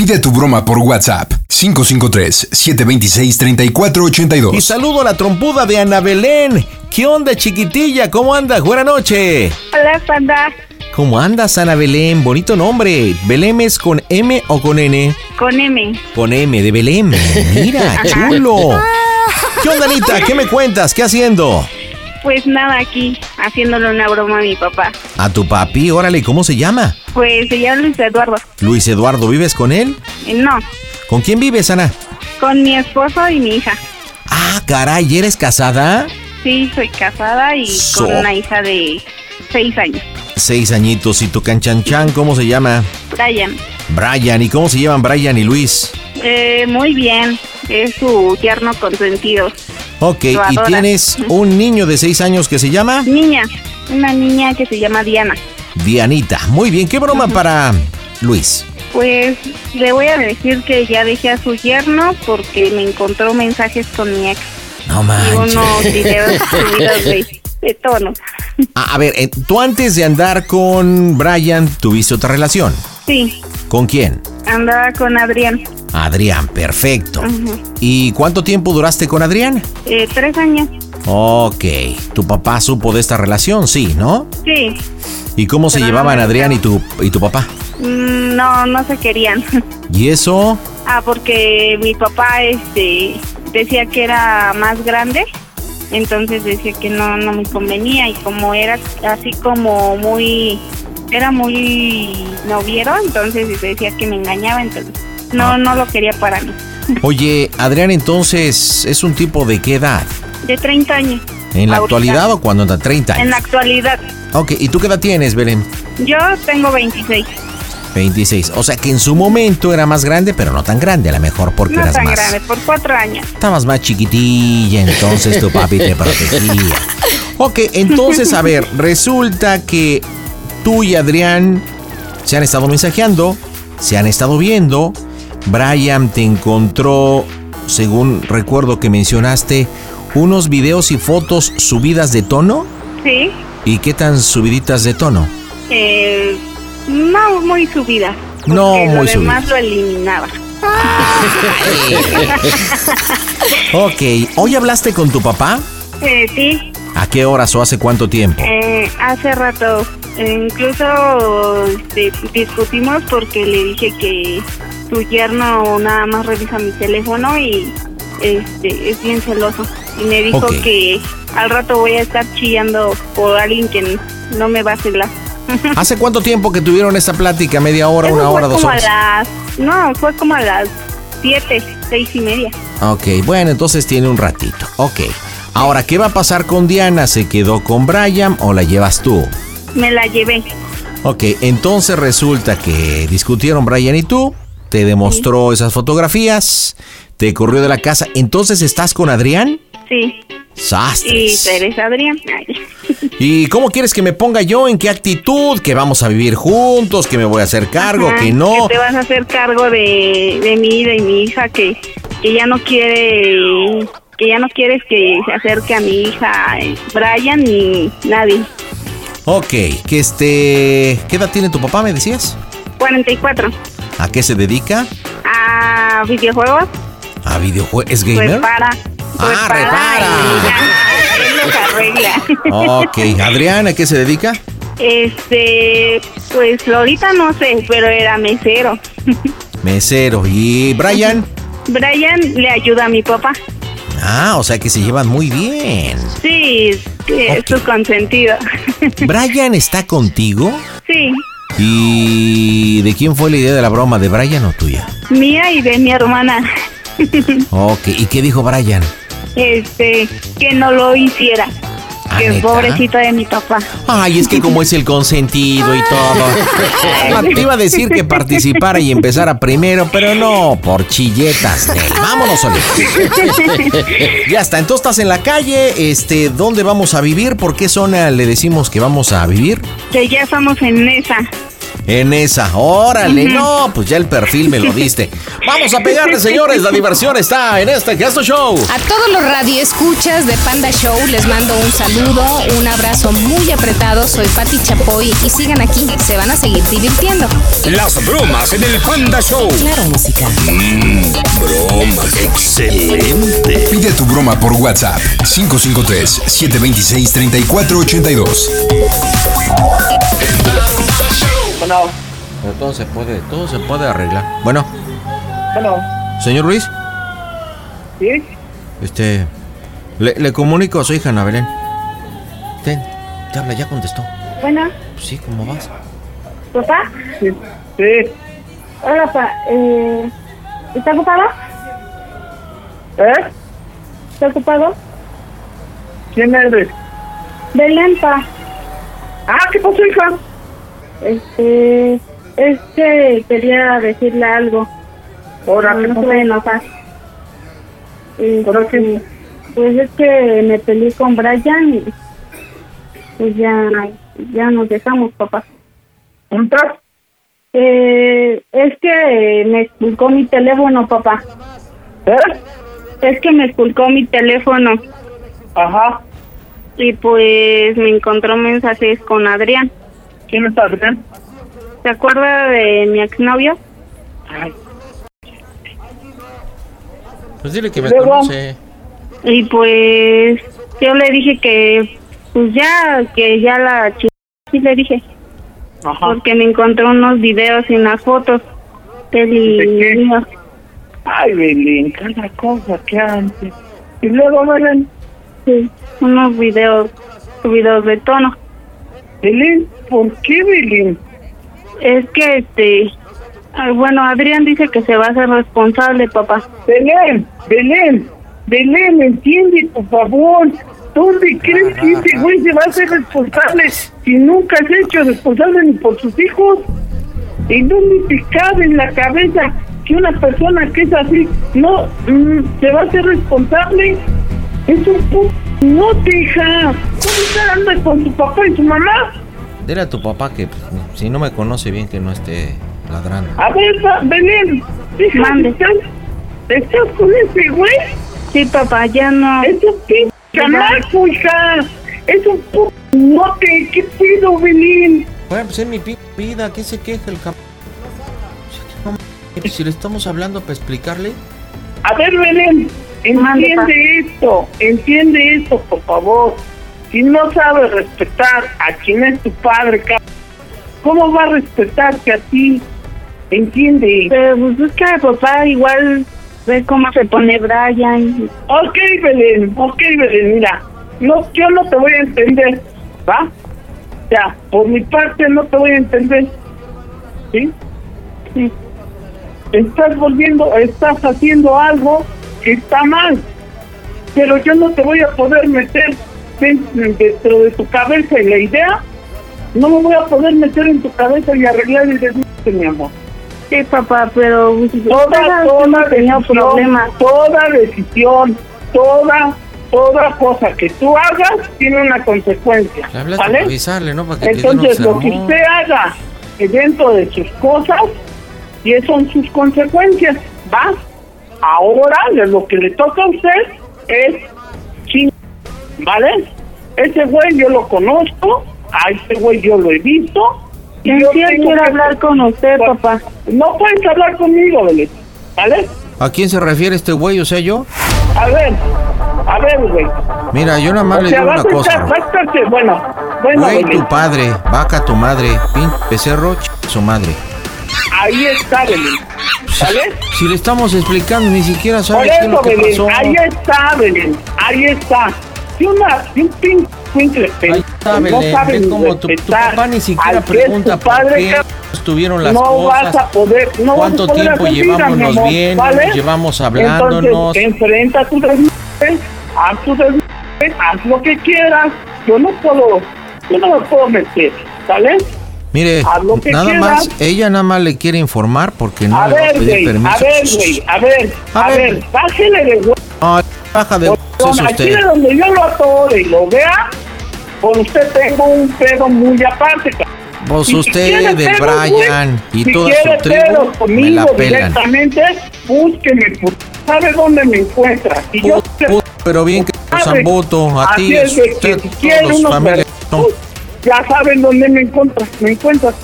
Pide tu broma por WhatsApp 553-726-3482. Y saludo a la trompuda de Ana Belén. ¿Qué onda, chiquitilla? ¿Cómo andas? Buena noche. Hola, panda. ¿Cómo andas, Ana Belén? Bonito nombre. ¿Belém es con M o con N? Con M. Con M, de Belém. Mira, chulo. ¿Qué onda, Anita? ¿Qué me cuentas? ¿Qué haciendo? Pues nada, aquí, haciéndole una broma a mi papá. A tu papi, órale, ¿cómo se llama? Pues se llama Luis Eduardo. Luis Eduardo, ¿vives con él? Eh, No, ¿Con quién vives, Ana? con mi esposo y mi hija. Ah, caray, ¿eres casada? Sí, soy casada y So- con una hija de seis años. Seis añitos. ¿Y tu canchanchan cómo se llama? Brian. Brian. ¿Y cómo se llaman Brian y Luis? Eh, muy bien, es su tierno consentido. Ok, y tienes un niño de seis años que se llama Niña, una niña que se llama Diana. Dianita. Muy bien, ¿qué broma para Luis? Pues le voy a decir que ya dejé a su yerno porque me encontró mensajes con mi ex No y manches. unos videos subidos de, de tono. A, a ver, eh, tú antes de andar con Brian tuviste otra relación. Sí, ¿Con quién? Andaba con Adrián. Adrián, perfecto. ¿Y cuánto tiempo duraste con Adrián? Eh, tres años. Ok, tu papá supo de esta relación, sí, ¿no? Sí. ¿Y cómo se Pero llevaban Adrián y tu, y tu papá? Mm, No, no se querían. ¿Y eso? ah, porque mi papá este decía que era más grande, entonces decía que no no me convenía y como era así como muy era muy noviero, entonces decía que me engañaba, entonces no Ah. no lo quería para mí. Oye, Adrián entonces es un tipo de qué edad? De 30 años. ¿En la Ahorita. actualidad o cuando anda 30 años? En la actualidad. Ok, ¿y tú qué edad tienes, Belén? Yo tengo 26. 26. O sea que en su momento era más grande, pero no tan grande, a lo mejor porque No eras tan más. grande, por cuatro años. Estabas más chiquitilla, entonces tu papi te protegía. Ok, entonces, a ver, resulta que tú y Adrián se han estado mensajeando, se han estado viendo. Brian te encontró, según recuerdo que mencionaste, unos videos y fotos subidas de tono. Sí. ¿Y qué tan subiditas de tono? Eh, no muy subida. No muy lo demás lo eliminaba. Ok, ¿hoy hablaste con tu papá? Eh, sí, ¿A qué horas o hace cuánto tiempo? eh, hace rato eh, incluso este, discutimos porque le dije que su yerno nada más revisa mi teléfono y este es bien celoso y me dijo Ok. que al rato voy a estar chillando por alguien que no me va a celar. ¿Hace cuánto tiempo que tuvieron esta plática? ¿Media hora, Eso una fue hora, dos como horas? a las no fue como a las siete, seis y media. Ok, bueno, entonces tiene un ratito. Ok. Ahora, ¿qué va a pasar con Diana? ¿Se quedó con Brian o la llevas tú? Me la llevé. Ok, entonces resulta que discutieron Brian y tú, te demostró esas fotografías, te corrió de la casa. Entonces, ¿estás con Adrián? Sí. Y Sastres. Teresa Adrián. ¿Y cómo quieres que me ponga yo? ¿En qué actitud? ¿Que vamos a vivir juntos? ¿Que me voy a hacer cargo? Ajá, ¿Que no? Que te vas a hacer cargo de, de mí, de mi hija, que, que ya no quiere, que ya no quieres que se acerque a mi hija eh, Brian ni nadie. Ok, que este... ¿Qué edad tiene tu papá, me decías? 44. ¿A qué se dedica? A videojuegos, ¿A videojuegos? ¿Es gamer? repara. Ah, repara. arregla. Ok, Adrián, ¿a qué se dedica? Este, pues ahorita no sé, pero era mesero. Mesero. ¿Y Brian? Brian le ayuda a mi papá. Ah, o sea que se llevan muy bien. Sí, sí, es su consentido. ¿Brian está contigo? Sí, ¿Y de quién fue la idea de la broma? ¿De Brian o tuya? mía y de mi hermana. Ok, ¿y qué dijo Brian? Este, que no lo hiciera. Que ¿neta? pobrecito de mi papá. Ay, es que como es el consentido y todo. Te iba a decir que participara y empezara primero, pero no, por chilletas. Nel. Vámonos, Oli. Ya está, entonces estás en la calle. Este, ¿dónde vamos a vivir? ¿Por qué zona le decimos que vamos a vivir? Que ya estamos en esa. En esa, órale, no, pues ya el perfil me lo diste. Vamos a pegarle, señores, la diversión está en este Gesto Show. A todos los radioescuchas de Panda Show les mando un saludo, un abrazo muy apretado. Soy Pati Chapoy y sigan aquí, se van a seguir divirtiendo. Las bromas en el Panda Show. Claro, música. Broma, excelente. Pide tu broma por WhatsApp 553-726-3482. Bueno, Pero todo se puede, todo se puede arreglar. Bueno, bueno, señor Luis, ¿sí? este, le, le comunico a su hija Ana Belén. Ten, te habla, ya contestó. Bueno, Pues sí, ¿cómo vas? papá. Sí. Sí. Hola, papá. Eh, ¿Está ocupado? ¿Eh? ¿Está ocupado? ¿Quién eres? Belén, pa. Ah, ¿qué pasó, hija? Este, es que quería decirle algo. Ahora, No, ¿qué no se va a enojar. Este, Pues es que me peleé con Brian y pues ya, ya nos dejamos, papá. ¿Juntas? Eh, es que me esculcó mi teléfono, papá. ¿Eh? Es que me esculcó mi teléfono Ajá. y pues me encontró mensajes con Adrián. ¿Quién está bien? ¿Se acuerda de mi exnovio? Ay, Pues dile que me Luego. conoce. Y pues yo le dije que pues ya, que ya la ch... Sí le dije, Ajá. porque me encontró unos videos y unas fotos de él y ¿De qué? mío. Ay, Belén, cada cosa que antes. Y luego, Belén, Sí, unos videos subidos de tono. Belén, ¿por qué, Belén? Es que este, bueno, Adrián dice que se va a hacer responsable, papá. Belén, Belén, Belén, entiende, por favor. ¿Dónde crees que ese güey se va a hacer responsable si nunca se ha hecho responsable ni por sus hijos? ¿En dónde te cabe en la cabeza que una persona que es así no mm, se va a hacer responsable? Es un puto no te hija. ¿Cómo está anda con su papá y su mamá? Dile a tu papá que pues, si no me conoce bien que no esté ladrando. A ver, va- Belén, hija, Mande. ¿estás, ¿estás con ese güey? Sí, papá, ya no. Es un pinche chamaco, hija. Es un puto note. ¿Qué pido, Belén? Bueno, pues es mi pi- vida, ¿qué se queja el cap... No, mames, Si le estamos hablando para explicarle, A ver, Belén, Mande, entiende esto. Entiende esto, por favor. Si no sabes respetar a quien es tu padre, ¿cómo va a respetarte a ti? Entiende. Pero pues es que papá igual ve cómo se pone Brian. Ok, Belén, ok, Belén, mira, no, yo no te voy a entender, ¿va? Ya, por mi parte no te voy a entender, ¿sí? Sí. Estás volviendo, estás haciendo algo que está mal, pero yo no te voy a poder meter dentro de tu cabeza y la idea, no me voy a poder meter en tu cabeza y arreglar el desastre, mi amor. Sí, papá, pero toda, toda decisión, problemas. toda decisión, toda, toda cosa que tú hagas tiene una consecuencia, ¿vale? avisarle, ¿no? Para que Entonces, lo que usted haga dentro de sus cosas, y esas son sus consecuencias, ¿va? Ahora, de lo que le toca a usted es ¿vale? Ese güey yo lo conozco, a ese güey yo lo he visto. y yo quiero hablar con usted, Pues, papá. No puedes hablar conmigo, Belén, ¿vale? ¿A quién se refiere este güey? O sea, yo. A ver, a ver, güey. Mira, yo nada más O le sea, digo una cosa. estar, vas a bueno, bueno, Güey, Belén, tu padre, vaca tu madre, pin, becerro, ch- su madre. ahí está, Belén. ¿Sale? Si le estamos explicando, ni siquiera Por sabe qué es lo que Belén, pasó. ahí está, Belén, ahí está. Si una, si un pin, Ahí está, no Belén. sabe Ve ni cómo tu, tu papá ni siquiera pregunta tu por padre, qué estuvieron las no cosas. vas a poder, no ¿Cuánto vas a poder tiempo hacer vida, bien? ¿vale? Llevamos hablándonos. Entonces, enfrenta tu desmadre, haz tu desmadre, haz lo que quieras. Yo no puedo, yo no me puedo meter, ¿sale? Mire, nada quieras. más, ella nada más le quiere informar porque no a le va a ver, pedir güey, permiso. a ver, güey, a ver, A a, ver. ver, bájele de huevo. No, baja de es Aquí de donde yo lo atore y lo vea, con usted tengo un pedo muy aparte. Pues Si usted, pedos, Brian y si toda su tribu pedos me conmigo la pelan. directamente, búsqueme, ¿sabe dónde me encuentra? Y yo pero bien que usan voto, a ti, es de que usted, si todos quiere los ya saben dónde me encuentras, me encuentras.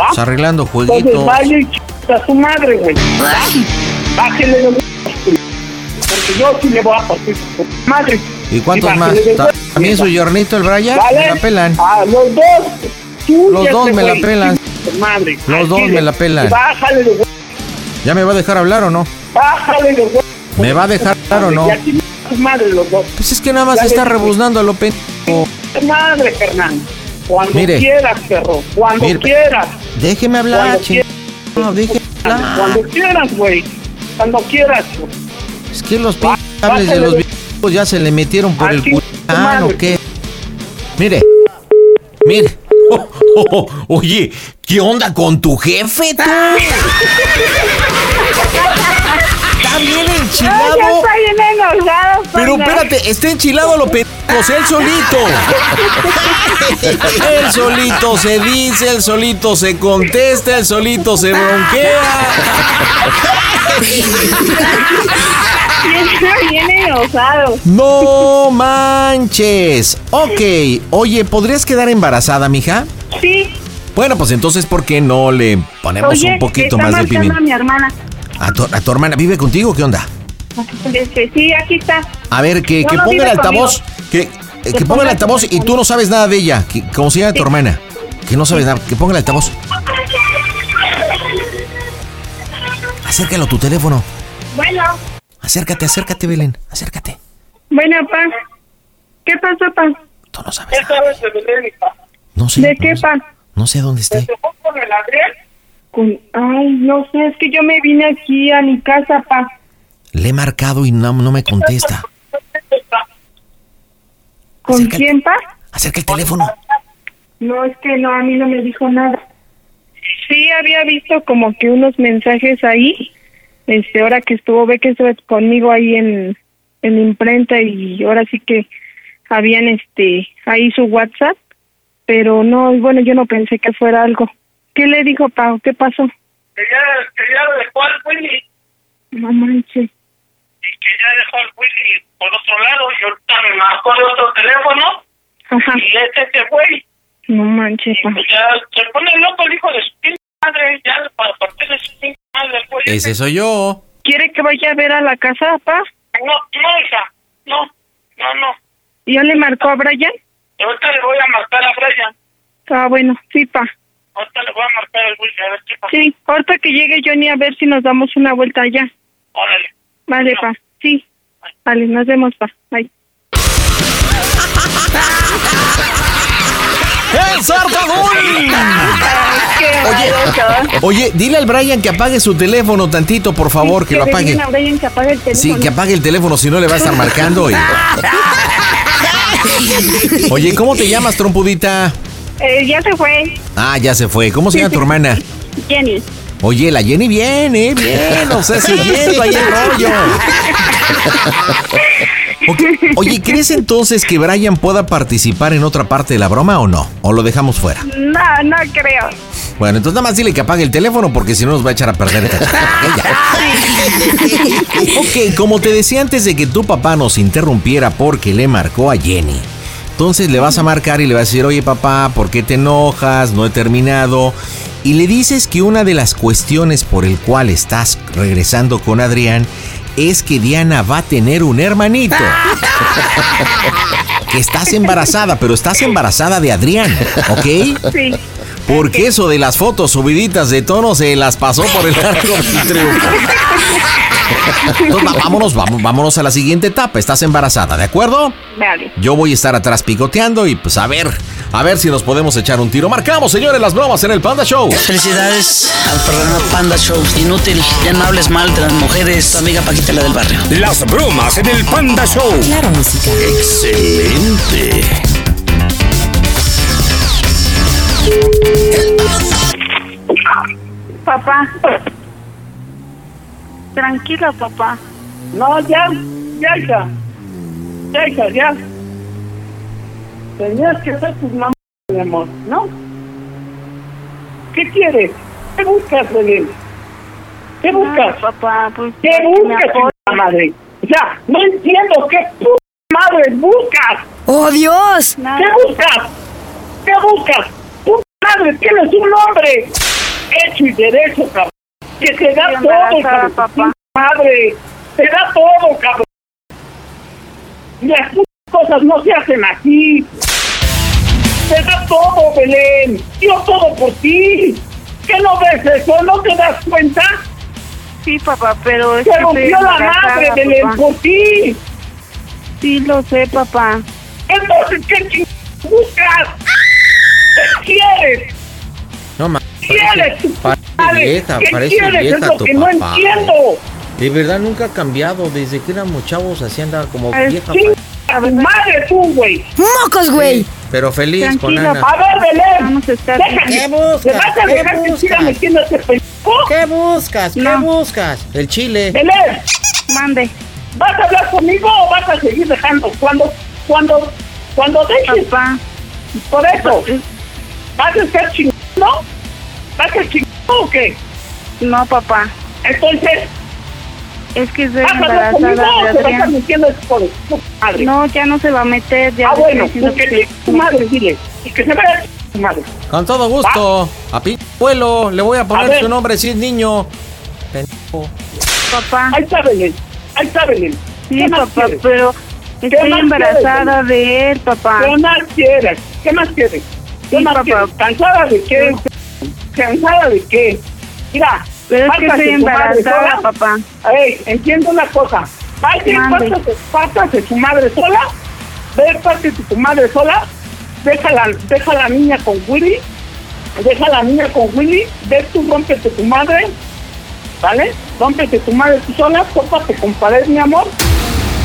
¿va? Pues arreglando Entonces jueguitos. vaya y ch- a su madre, de güey. Porque yo sí le voy a partir su madre. ¿Y cuántos más? de También su yornito, el Brian, ¿Vale? me la pelan. A los dos. Los dos me la pelan. Madre. Los dos me la pelan. Bájale de huevos. ¿Ya me va a dejar hablar o no? Bájale de huevos. ¿Me va a dejar hablar o no? Madre los dos. Pues es que nada más Ya está rebuznando a lo pendejo. Madre, Fernando. Cuando Mire. quieras, perro. Cuando Mire. quieras. Déjeme hablar, Cuando No, déjeme hablar. Cuando quieras, güey. Cuando quieras. güey. Es que los cables de los viejos ya se le metieron por el. ¿o qué? Mire. Mire. Oh, oh, oh, oye, ¿qué onda con tu jefe, tú? Está bien Ay, ya enchilado. está bien enojado. Pero espérate, está enchilado lo pendejos, él solito. Él solito se dice, él solito se contesta, él solito se bronquea. Bien enojado. No manches. Ok, oye, ¿podrías quedar embarazada, mija? Sí. Bueno, pues entonces, ¿por qué no le ponemos Oye, un poquito está más de pimienta? a mi hermana. ¿A tu, a tu hermana vive contigo? ¿Qué onda? Este, sí, aquí está. A ver, que, que no ponga el altavoz. Que, eh, que ponga el altavoz y tú no sabes nada de ella. Que, ¿Cómo se llama tu hermana? Que no sabes nada. Que ponga el altavoz. Acércalo a tu teléfono. Bueno. Acércate, acércate, Belén. Acércate. Bueno, pa. ¿Qué pasó, pa? Tú no sabes ¿Qué nada. sabes de Belén, hija? No sé. ¿De no qué, sé. pa? No sé dónde esté. ¿Te fue con el Adrián? Con... Ay, no sé, es que yo me vine aquí a mi casa, pa. Le he marcado y no, no me contesta. ¿Con quién, pa? Acerca el teléfono. No, es que no, a mí no me dijo nada. Sí, había visto como que unos mensajes ahí. Este, ahora que estuvo, ve que estuvo conmigo ahí en, en imprenta y ahora sí que habían este ahí su WhatsApp, pero no, bueno, yo no pensé que fuera algo. ¿Qué le dijo Pau? ¿Qué pasó? Que ya, que ya dejó al Willy. No manches. Y que ya dejó al Willy por otro lado. Y ahorita me marcó de otro teléfono. Ajá. Y este se fue. No manches, Y pues ya se pone loco el hijo de su madre. Ya para partir de su pinche madre. el güey. Ese soy yo. ¿Quiere que vaya a ver a la casa, pa? No, no, hija. No, no, no. ¿Ya le marcó a Brian? Ahorita le voy a marcar a Brian. Ah, bueno, sí, pa. Ahorita le voy a marcar al Willy a ver qué pasa. Sí, ahorita que llegue Johnny a ver si nos damos una vuelta allá. Órale. Vale, pa. Sí. Vale, nos vemos, pa. Bye. Oye, oye, dile al Brian que apague su teléfono tantito, por favor, que lo apague. a Brian que apague el teléfono. Sí, que apague el teléfono, si no le va a estar marcando. y- Oye, ¿cómo te llamas, trompudita? Eh, ya se fue. Ah, ya se fue. ¿Cómo se llama tu hermana? Jenny. Oye, la Jenny viene, bien, o sea, siguiendo ahí el rollo. Oye, ¿crees entonces que Brian pueda participar en otra parte de la broma o no? ¿O lo dejamos fuera? No, no creo. Bueno, entonces nada más dile que apague el teléfono porque si no nos va a echar a perder. Ok, como te decía antes de que tu papá nos interrumpiera porque le marcó a Jenny. Entonces le vas a marcar y le vas a decir, oye papá, ¿por qué te enojas? No he terminado. Y le dices que una de las cuestiones por el cual estás regresando con Adrián es que Diana va a tener un hermanito. que estás embarazada, pero estás embarazada de Adrián, ¿ok? Sí. Porque eso de las fotos subiditas de tono se las pasó por el arco del triunfo. Entonces, va- vámonos, vamos, vámonos a la siguiente etapa. Estás embarazada, ¿de acuerdo? Vale. Yo voy a estar atrás picoteando y pues a ver, a ver si nos podemos echar un tiro. Marcamos, señores, las bromas en el Panda Show. Felicidades al programa Panda Show. Inútil, ya no hables mal de las mujeres. Tu amiga Paquita, la del barrio. Las bromas en el Panda Show. Claro, música. Excelente. Papá. Tranquila, papá. No, ya, ya, hija. Ya, hija, ya. Tenías que ser tus mamás, mi amor, ¿no? ¿Qué quieres? ¿Qué buscas, Belén? ¿Qué Ay, buscas? papá, pues ¿Qué buscas, puta madre? O sea, no entiendo qué puta madre buscas. ¡Oh, Dios! Nada, ¿Qué buscas? ¿Qué buscas? Madre, tienes un nombre hecho y derecho, cabrón. Que te da todo, cabrón. papá. Madre, te da todo, cabrón. Y las cosas no se hacen así. Te da todo, Belén. Dio todo por ti. ¿Qué no ves eso? ¿No te das cuenta? Sí, papá, pero es estoy rompió la madre, Belén, papá. por ti. Sí, lo sé, papá. Entonces, ¿qué buscas? ¿Qué quieres? No ma- quieres? vieja, ¿Qué parece quieres? vieja es lo tu que no entiendo. De verdad nunca ha cambiado. Desde que éramos chavos así andaba como vieja. A madre tú, güey. ¡Mocos, güey! Pero feliz con Tranquila, Ana. A ver, Belén. Vamos a estar- Déjame. ¿Qué buscas? ¿Le vas a ¿Qué dejar que buscas? siga metiendo ese pendejo? ¿Qué buscas? ¿Qué No. buscas? El chile. Belén, Mande. ¿vas a hablar conmigo o vas a seguir dejando? Cuando, cuando, cuando dejes Papá. por eso, ¿vas a estar chingando? ¿Vas a ser chingando o qué? No, papá. Entonces, Es que estoy ¿vas a hablar conmigo embarazada de Adrián. metiendo tu madre? No, ya no se va a meter. Ya ah, bueno, pues que tu madre, dile. Y que se vaya tu madre. Con todo gusto. A pi abuelo, le voy a poner su nombre si es niño. Pendejo. Papá. Ahí está Belén. Ahí está Belén. Sí, ¿Qué más papá, pero estoy embarazada de él, papá. ¿Qué más quieres? ¿Qué más quieres? ¿Qué Sí, papá. ¿Cansada de qué? ¿Cansada de qué? Mira, Pero es que estoy embarazada, papá. Ey, entiendo una cosa. Pásate, pásate tu madre sola. Ve, pásate tu madre sola. Deja la, deja la niña con Willy. Deja la niña con Willy. Ve tú, rómpete tu madre. ¿Vale? Rómpete tu madre tú sola. Tópate con pared, mi amor.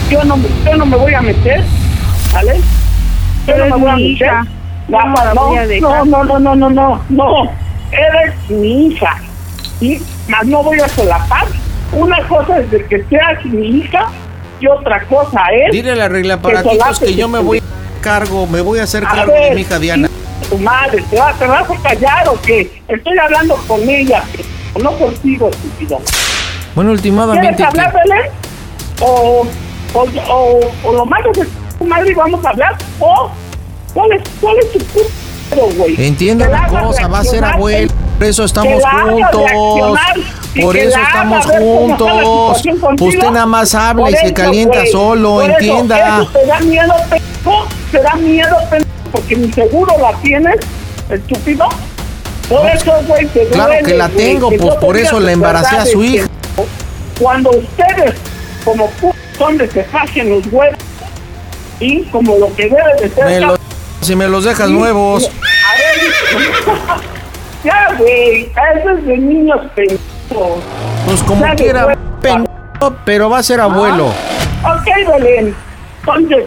Yo no, yo no me voy a meter. ¿Vale? Yo Pero no me voy a meter. hija. No, no la voy a no, dejar. no, no, no, no, no, no. Eres mi hija. ¿sí? Más no voy a solapar. Una cosa es de que seas mi hija y otra cosa es Dile la regla para Que que yo me voy a cargo, me voy a hacer A cargo de ver, mi hija Diana. tu madre, ¿te, va- ¿te vas a callar o qué? Estoy hablando con ella, no contigo, estúpido. Bueno, ¿Quieres últimamente. hablar, Belén? O, o, o, o lo mandas de tu madre y vamos a hablar, o ¿cuál es, cuál es tu puto, güey? Entiendo Que la cosa, va a ser abuelo. Por eso estamos juntos. Por eso estamos juntos. Usted nada más habla y se calienta güey, solo, por eso, entienda. Eso te da miedo, pendejo. Te da miedo, pendejo, porque mi seguro la tienes, estúpido. Por eso, güey, te Claro duele, que la güey, tengo, que pues, no por eso la embaracé a su hija. Cuando ustedes, como p son de que los huevos, y como lo que debe de ser... Me lo- si me los dejas Sí, nuevos. sí. A ver, ya, güey, eso es de niños pendejos. Pues como quiera, pendejo, pero va a ser abuelo. Ok, Belén. Entonces,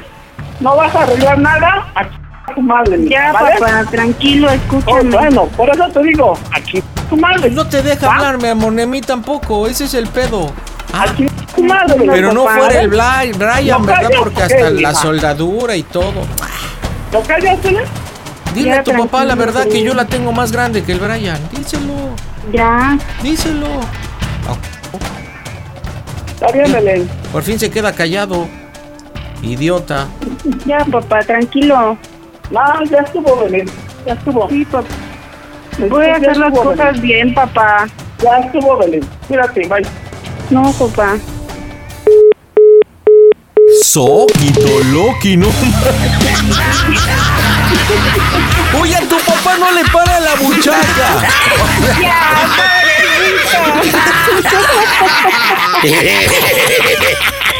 no vas a arreglar nada, aquí tu madre. Ya, ¿vale? papá, tranquilo, Oh, escúchame. bueno, por eso te digo, aquí tu madre. No te deja ¿Va? hablar, mi amor, ni a mí tampoco. Ese es el pedo. Ah, Aquí tu madre. pero no papá. fuera el Brian, No ¿verdad? Porque ¿qué, hasta la hija? soldadura y todo. ¿Lo callas, Belén? Dile Ya, a tu papá la verdad que yo la tengo más grande que el Brian. Díselo, Ya, díselo. Está bien, Belén. Por fin se queda callado. Idiota. ya, papá, tranquilo. No, ya estuvo, Belén. Ya estuvo. Sí, papá. Voy a hacer las estuvo, cosas Belén. bien, papá. Ya estuvo, Belén. Cuídate, bye. No, papá. Soquito, Loki, no. Oye, a tu papá no le para la buchaca. Ya,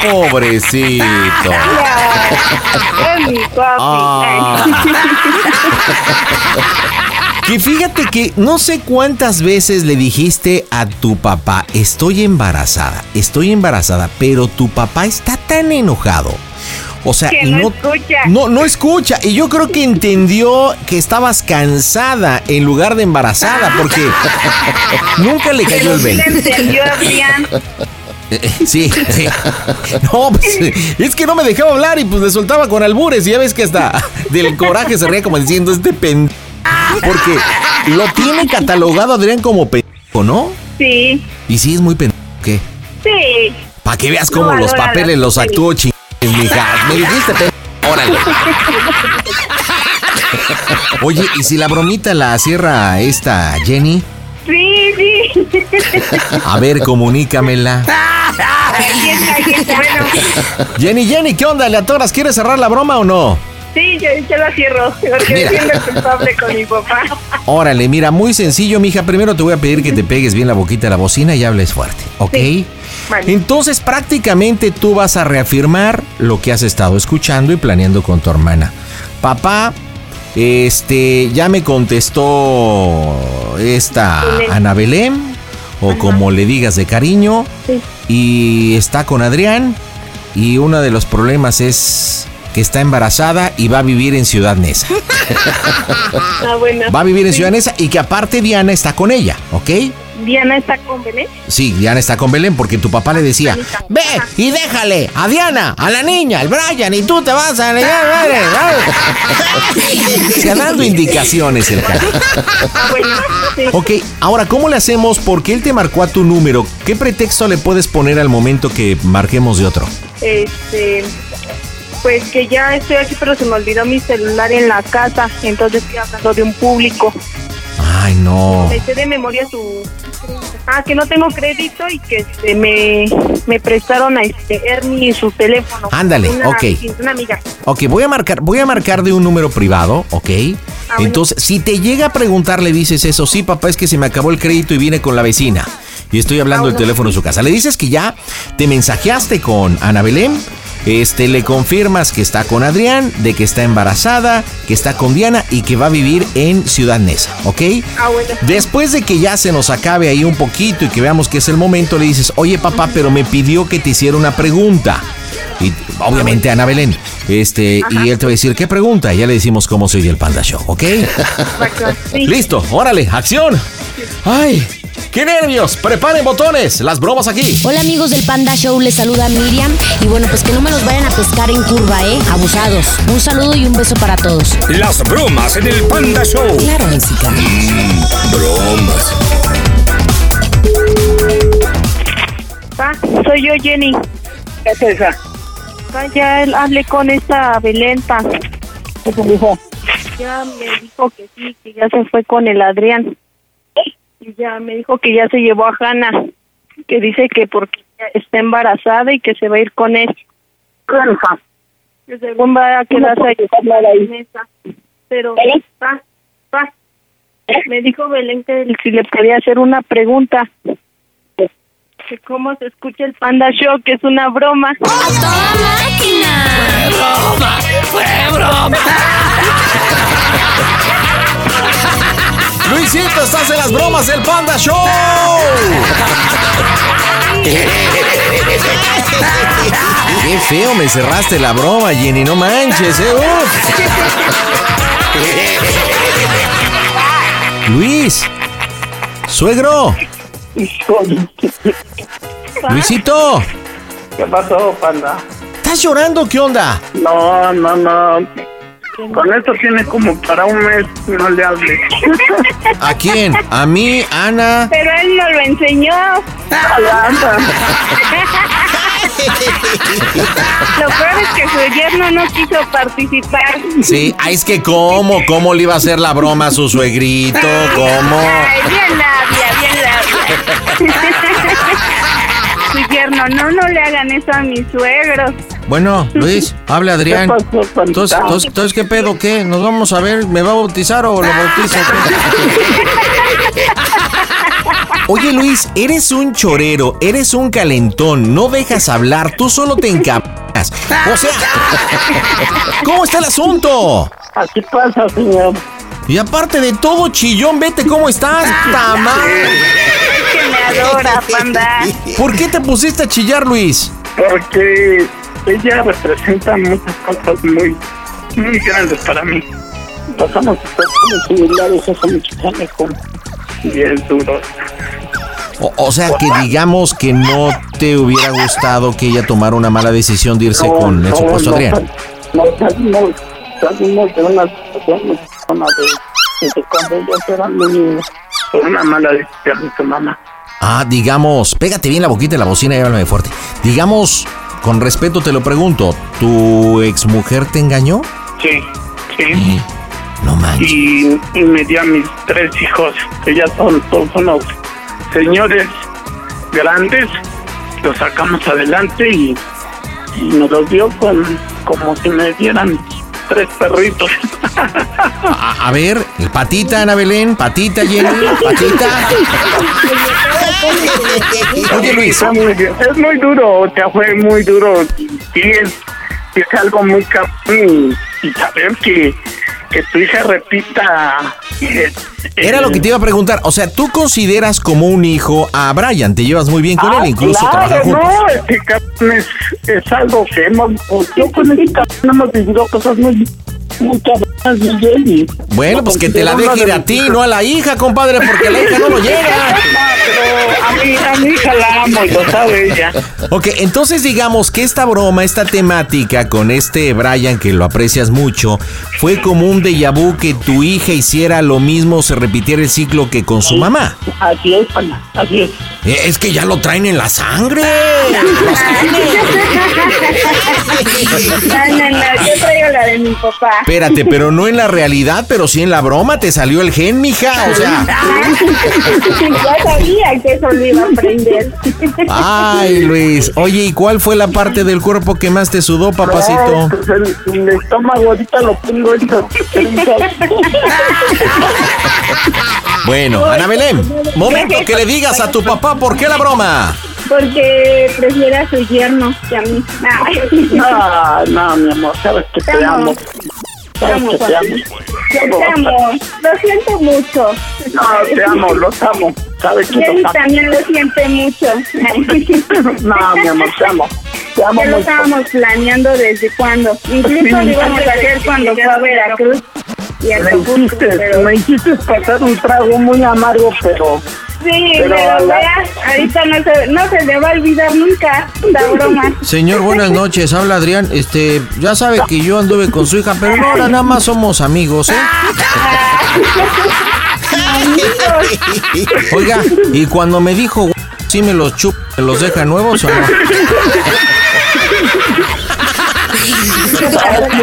Pobrecito. Ya, es mi papi. Ah. Que fíjate que no sé cuántas veces le dijiste a tu papá, estoy embarazada, estoy embarazada, pero tu papá está tan enojado. O sea, Que y no escucha. No, no escucha. Y yo creo que entendió que estabas cansada en lugar de embarazada, porque nunca le cayó el sí le 20. entendió, Adrián. Eh, Sí, sí. No, pues es que no me dejaba hablar y pues le soltaba con albures. Y ya ves que hasta del coraje se reía como diciendo este pendejo. Porque lo tiene catalogado Adrián como pendejo, ¿no? Sí, Y sí es muy pendejo. ¿Qué? sí. Para que veas No cómo los valora papeles los actuó ching. mija. Me dijiste pendejo. Órale. Oye, ¿y si la bromita la cierra esta Jenny? Sí, sí. A ver, comunícamela. Jenny, Jenny, ¿qué onda? ¿Le atoras? ¿Quieres cerrar la broma o no? Sí, yo, yo la cierro. Porque Mira. me siento culpable con mi papá. Órale, mira, muy sencillo, mija. Primero te voy a pedir que te pegues bien la boquita a la bocina y hables fuerte, ¿ok? Vale. Entonces, prácticamente tú vas a reafirmar lo que has estado escuchando y planeando con tu hermana. Papá, este, ya me contestó esta Belén. Ana Belén, o como le digas de cariño, Sí. y está con Adrián, y uno de los problemas es que está embarazada y va a vivir en Ciudad Neza. Ah, bueno. Va a vivir en Ciudad Neza y que aparte Diana está con ella, ¿ok? Diana está con Belén. Sí, Diana está con Belén porque tu papá le decía, ve y déjale a Diana, a la niña, al Brian y tú te vas a... Se dando indicaciones el cara. Ah, bueno. Sí. Ok, ahora, ¿cómo le hacemos? Porque él te marcó a tu número. ¿Qué pretexto le puedes poner al momento que marquemos de otro? Este. Pues que ya estoy aquí, pero se me olvidó mi celular en la casa. Entonces estoy hablando de un público. Ay, no. Me sé de memoria su. Ah, que no tengo crédito y que este, me, me prestaron a este Ernie su teléfono. Ándale, Una- ok. Una amiga. Ok, voy a marcar, voy a marcar de un número privado, ¿ok? bueno. Entonces, si te llega a preguntar, le dices eso, sí, papá, es que se me acabó el crédito y vine con la vecina. Y estoy hablando del teléfono de su casa. Le dices que ya te mensajeaste con Ana Belén. Este, le confirmas que está con Adrián, de que está embarazada, que está con Diana y que va a vivir en Ciudad Neza, ¿ok? Ah, bueno. Después de que ya se nos acabe ahí un poquito y que veamos que es el momento, le dices, oye papá, pero me pidió que te hiciera una pregunta. Y obviamente Ana Belén. Este, y él te va a decir, ¿qué pregunta? Y ya le decimos cómo soy el Panda Show, ¿ok? Listo, órale, acción. Ay, qué nervios. Preparen botones, las bromas aquí. Hola amigos del Panda Show, les saluda Miriam y bueno, pues que no me los vayan a pescar en curva, ¿eh? Abusados. Un saludo y un beso para todos. Las bromas en el Panda Show. Claro, música. Bromas. Pa, soy yo, Jenny. ¿Qué es esa? Pa, ya él- hablé con esta Belén, pa. ¿Qué te dijo? Ya me dijo que sí, que ya se fue con el Adrián. Y ya me dijo que ya se llevó a Hanna. Que dice que porque está embarazada y que se va a ir con él. Claro, hija. Que según va a quedarse ahí en esa. Pero, pa, pa, me dijo Belén que si le podía hacer una pregunta. Que cómo se escucha el Panda Show, que es una broma. Luisito, estás en las bromas del Panda Show. Qué feo me cerraste la broma, Jenny, no manches, eh. uf. Luis, suegro, Luisito, ¿Qué pasó, panda? ¿estás llorando? ¿Qué onda? No, no, no. Con esto tiene como para un mes, no le hable. ¿A quién? ¿A mí, Ana? Pero él no lo enseñó. Lo peor es que su yerno no quiso participar. Sí, ah, es que cómo, cómo le iba a hacer la broma a su suegrito, cómo. Ay, bien labia, bien labia. Su yerno, no, no le hagan eso a mis suegros. Bueno, Luis, habla Adrián. Entonces, ¿qué pedo? ¿Qué? ¿Nos vamos a ver? ¿Me va a bautizar o lo bautizo? Oye Luis, eres un chorero, eres un calentón, no dejas hablar, tú solo te encabras. O sea, ¿cómo está el asunto? Así pasa, señor. Y aparte de todo, chillón, vete cómo estás, tamal. Panda. ¿Por qué te pusiste a chillar, Luis? Porque ella representa muchas cosas muy, muy grandes para mí. Pasamos situaciones similares hace muchos años con bien duros. O, o sea, que digamos que no te hubiera gustado que ella tomara una mala decisión de irse con el supuesto no, Adrián. No, salimos, salimos de una situación de, de cuando ellos eran niños. Por una mala decisión de su mamá. Ah, digamos, pégate bien la boquita de la bocina y háblame fuerte. Digamos, con respeto te lo pregunto, ¿tu exmujer te engañó? Sí, sí. No manches. y, y me dio a mis tres hijos, que ya son todos unos señores grandes, los sacamos adelante y, y nos los dio con, como si me dieran tres perritos. A, a ver, el patita, Ana Belén, patita, Jenny, patita. Oye, Luis. Es muy duro, o sea, fue muy duro. Sí, es, es algo muy cabrón y, y saber que, que tu hija repita. Era lo que te iba a preguntar. O sea, tú consideras como un hijo a Brian, te llevas muy bien con él, incluso Ah, claro, trabajan juntos. No, este cabrón es, es algo que hemos. Yo con este cabrón hemos vivido cosas muy. Muy cabronas, Miguel. y Bueno, pues que te la deje ir una a de ti, no a la hija, compadre, porque la hija no lo llega. pero a mí, a mi hija la amo y lo sabe ella. Ok, entonces digamos que esta broma, esta temática con este Brian, que lo aprecias mucho, fue como un déjà vu que tu hija hiciera lo mismo, se repitiera el ciclo que con su mamá. Así es, pana, así es. Eh, Es que ya lo traen en la sangre. No, no, no, yo traigo la de mi papá. Espérate, pero no en la realidad, pero sí en la broma, te salió el gen, mija. O sea, ya sabía que eso lo iba a aprender. ay, Luis. Oye, ¿y cuál fue la parte del cuerpo que más te sudó, papacito? Pues el, el estómago ahorita lo tengo en Bueno, Ana Belén, momento que le digas a tu papá por qué la broma. Porque prefiere a su yerno que a mí. No, no, mi amor, sabes que te Te amo. amo. Sabes que te amo. Te amo, lo siento mucho. No, te amo, los amo. Sabes que los amo. también lo siente mucho. No, mi amor, te amo. Te amo Ya lo mucho. estábamos planeando desde cuando. Incluso lo íbamos a hacer cuando fue a Veracruz y a Me hiciste, pero... me hiciste pasar un trago muy amargo, pero Sí, pero pero, la- vea, ahorita no se, no se le va a olvidar nunca la broma. Señor, buenas noches. Habla Adrián. Este, ya sabe que yo anduve con su hija, pero no, ahora nada más somos amigos, ¿eh? Oiga, y cuando me dijo, "Güey, ¿sí me los chup, me los deja nuevos o no?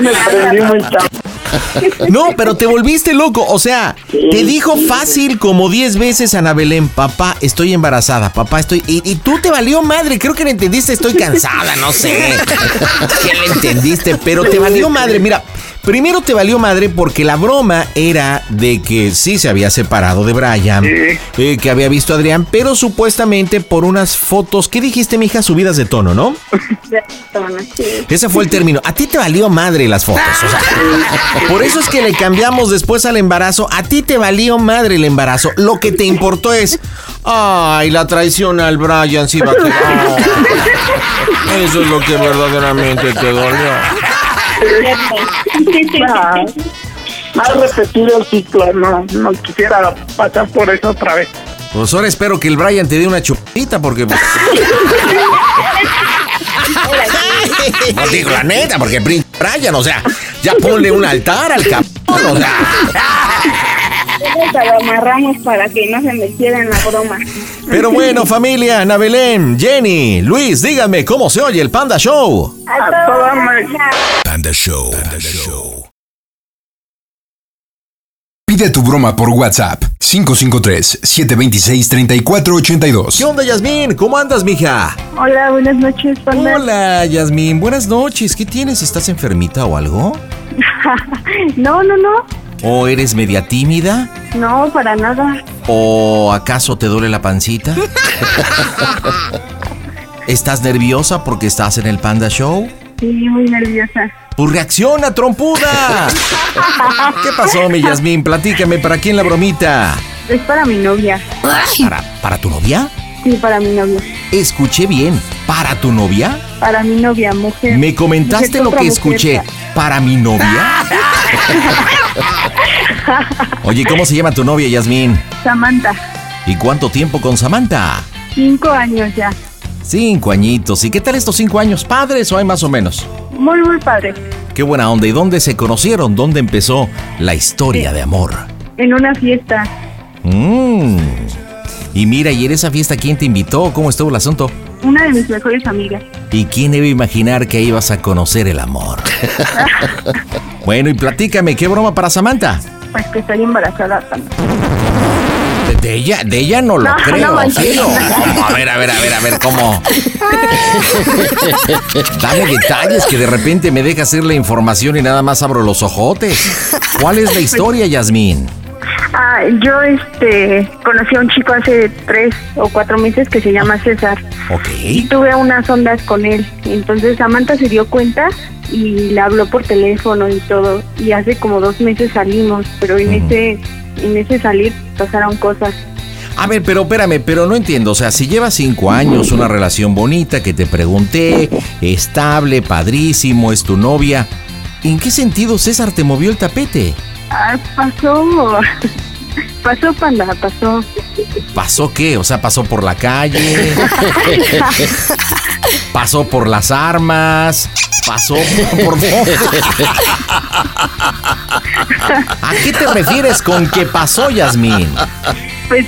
me prendí muy chavo. No, pero te volviste loco. O sea, te dijo fácil como 10 veces Ana Belén, papá, estoy embarazada, papá, estoy... Y, y tú te valió madre, creo que le entendiste, estoy cansada, no sé. ¿Qué le entendiste? Pero te valió madre, mira. Primero te valió madre porque la broma era de que sí se había separado de Brian, eh, que había visto a Adrián, pero supuestamente por unas fotos, ¿qué dijiste, mija? Subidas de tono, ¿no? Sí. Ese fue el término. A ti te valió madre las fotos. O sea, por eso es que le cambiamos después al embarazo. A ti te valió madre el embarazo. Lo que te importó es. Ay, la traición al Brian sí va a quedar. Eso es lo que verdaderamente te dolió. Más repetir el ciclo, no, no quisiera pasar por eso otra vez. Pues ahora espero que el Brian te dé una chupita porque. pues, No digo la neta, porque Prince Brian, o sea, ya ponle un altar al cabrón, o sea. Lo amarramos para que no se metiera en la broma. Pero bueno, familia, Ana Belén, Jenny, Luis, díganme cómo se oye el Panda Show. A toda Panda Show. Pide tu broma por WhatsApp 553-726-3482. ¿Qué onda, Yasmín? ¿Cómo andas, mija? Hola, buenas noches, Panda. Hola, Yasmín. Buenas noches. ¿Qué tienes? ¿Estás enfermita o algo? no, no, no. ¿O eres media tímida? No, para nada. ¿O acaso te duele la pancita? ¿Estás nerviosa porque estás en el Panda Show? Sí, muy nerviosa. ¡Pues reacciona, trompuda! ¿Qué pasó, mi Yasmín? Platícame, ¿para quién la bromita? Es para mi novia. ¿Para, ¿Para tu novia? Sí, para mi novia. Escuché bien. ¿Para tu novia? Para mi novia, mujer. ¿Me comentaste Mujer lo que mujer. escuché? ¿Para mi novia? Oye, ¿cómo se llama tu novia, Yasmín? Samantha. ¿Y cuánto tiempo con Samantha? Cinco años ya. Cinco añitos. ¿Y qué tal estos cinco años? ¿Padres o hay más o menos? Muy, muy padre. Qué buena onda. ¿Y dónde se conocieron? ¿Dónde empezó la historia de amor? En una fiesta. Mmm. Y mira, ¿y en esa fiesta quién te invitó? ¿Cómo estuvo el asunto? Una de mis mejores amigas. ¿Y quién iba a imaginar que ibas a conocer el amor? bueno, y platícame, ¿qué broma para Samantha? Pues que estoy embarazada. Panda. De, ella, de ella no lo No, creo. no manches. ¿sí? No, A ver, a ver, a ver, a ver, ¿cómo? Dame detalles que de repente me deja hacer la información y nada más abro los ojotes. ¿Cuál es la historia, Yasmín? Ah, yo este conocí a un chico hace tres o cuatro meses que se llama César. Ok. Y tuve unas ondas con él. Entonces Samantha se dio cuenta y le habló por teléfono y todo. Y hace como dos meses salimos, pero en ese en ese salir pasaron cosas. A ver, pero espérame, pero no entiendo. O sea, si llevas cinco años, una relación bonita que te pregunté, estable, padrísimo, es tu novia. ¿En qué sentido César te movió el tapete? Ah, pasó, pasó panda, pasó. ¿Pasó qué? O sea, pasó por la calle, pasó por las armas, pasó por... ¿A qué te refieres con que pasó, Yasmín? Pues,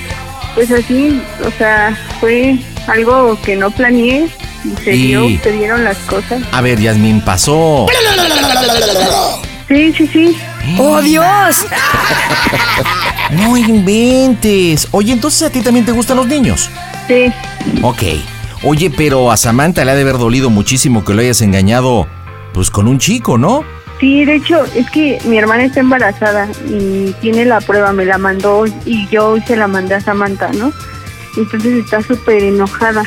pues así, o sea, fue algo que no planeé y se dio, se dieron las cosas. A ver, Yasmín, pasó. Sí, sí, sí. ¡Oh, Dios! No inventes. Oye, entonces a ti también te gustan los niños. Sí, Ok. Oye, pero a Samantha le ha de haber dolido muchísimo que lo hayas engañado, pues con un chico, ¿no? sí, de hecho, es que mi hermana está embarazada y tiene la prueba, me la mandó y yo hoy se la mandé a Samantha, ¿no? Entonces está súper enojada.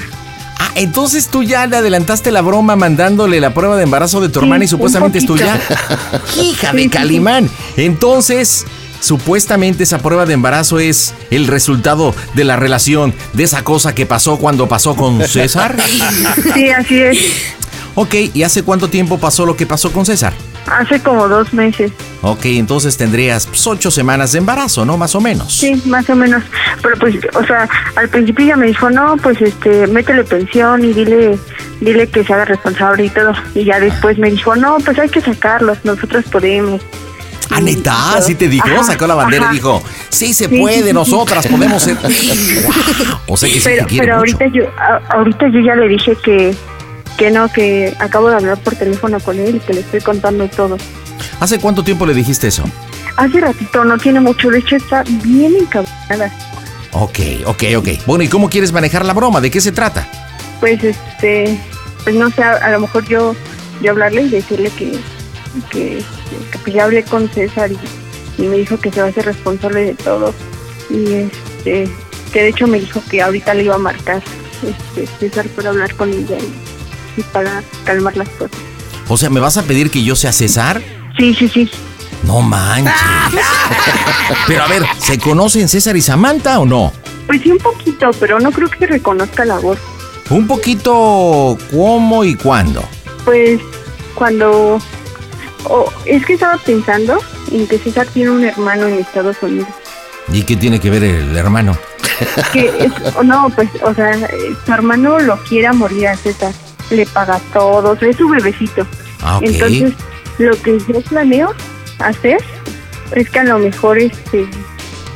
Entonces tú ya le adelantaste la broma mandándole la prueba de embarazo de tu Sí, hermana y supuestamente es tuya. Hija de Calimán. Entonces, supuestamente esa prueba de embarazo es el resultado de la relación, de esa cosa que pasó cuando pasó con César. Sí, así es. Ok, ¿y hace cuánto tiempo pasó lo que pasó con César? Hace como dos meses. Ok, entonces tendrías pues, ocho semanas de embarazo, ¿no? Más o menos. Sí, más o menos. Pero pues, o sea, al principio ella me dijo, no, pues este, métele pensión y dile, dile que se haga responsable y todo. Y ya después me dijo, no, pues hay que sacarlos, nosotros podemos. Ah, neta, sí te dijo, Ajá, sacó la bandera ajá. y dijo, sí se Sí, puede, sí, nosotras sí. podemos ser. o sea que sí Pero, te quiere pero mucho. ahorita yo, ahorita yo ya le dije que, que no, que acabo de hablar por teléfono con él y que le estoy contando todo. ¿Hace cuánto tiempo le dijiste eso? Hace ratito, no tiene mucho, de hecho está bien encabronada. Ok, ok, ok. Bueno, ¿y cómo quieres manejar la broma? ¿De qué se trata? Pues este, pues no sé, a, a lo mejor yo, yo hablarle y decirle que, que, que ya hablé con César y, y me dijo que se va a hacer responsable de todo. Y este, que de hecho me dijo que ahorita le iba a marcar este, César para hablar con ella y, para calmar las cosas. O sea, ¿me vas a pedir que yo sea César? Sí, sí, sí. No manches. Pero a ver, ¿se conocen César y Samantha o no? Pues sí, un poquito, pero no creo que reconozca la voz. Un poquito cómo y cuándo. Pues cuando... o es que estaba pensando en que César tiene un hermano en Estados Unidos. ¿Y qué tiene que ver el hermano? Que es, no, pues, o sea, eh, su hermano lo quiere a morir a César. Le paga todo, es su bebecito. Ah. Entonces, lo que yo planeo hacer es que a lo mejor este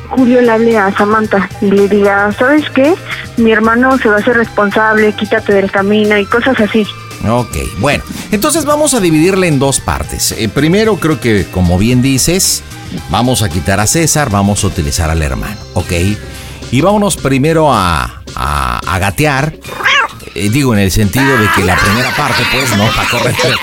Julio le hable a Samantha y le diga, ¿sabes qué? Mi hermano se va a hacer responsable, quítate del camino y cosas así. Ok, bueno, entonces vamos a dividirla en dos partes. Eh, primero, creo que, como bien dices, vamos a quitar a César, vamos a utilizar al hermano, ¿ok? Y vámonos primero a, a, a gatear. Eh, digo, en el sentido de que la primera parte, pues, no, para corregir.